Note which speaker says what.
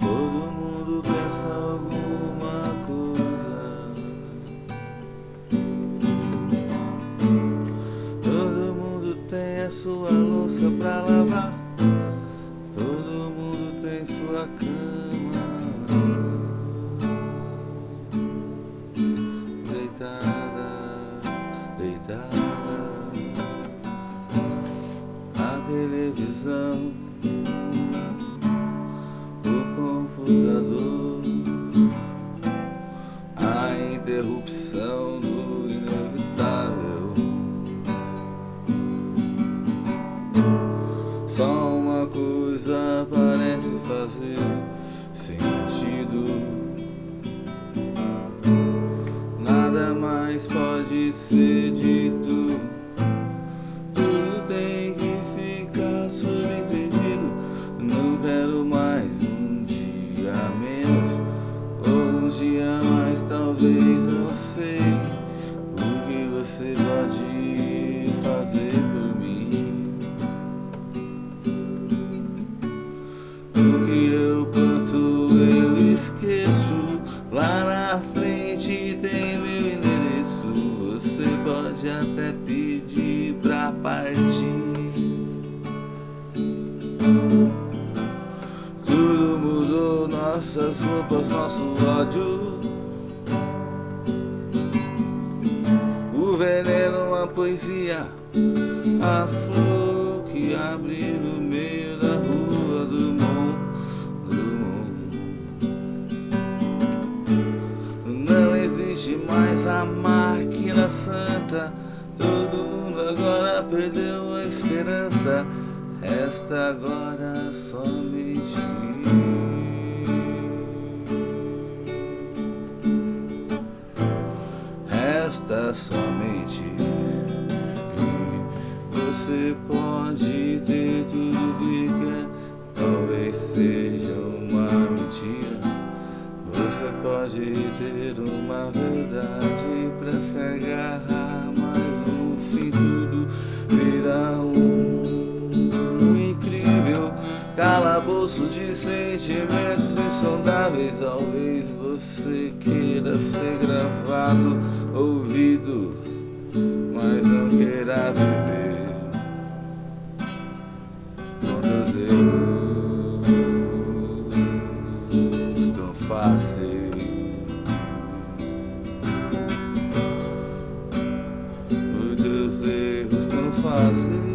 Speaker 1: Todo mundo pensa alguma coisa. Todo mundo tem a sua louça pra lavar. Todo mundo tem sua cama. A televisão, o computador, a interrupção do inevitável. Só uma coisa parece fazer sentido. Mais pode ser dito. Tudo tem que ficar subentendido. Não quero mais um dia menos. Ou um dia mais, talvez não sei. O que você pode fazer por mim? O que eu planto eu esqueço. Lá na frente tem. Você pode até pedir pra partir. Tudo mudou, nossas roupas, nosso ódio. O veneno, a poesia, a flor que abre no meio existe mais a máquina santa. Todo mundo agora perdeu a esperança. Resta agora somente. Resta somente. Você pode ter tudo que quer. Pode ter uma verdade pra se agarrar, mas no fim tudo virá um, um incrível calabouço de sentimentos insondáveis. Talvez você queira ser gravado, ouvido, mas não queira viver. fácil.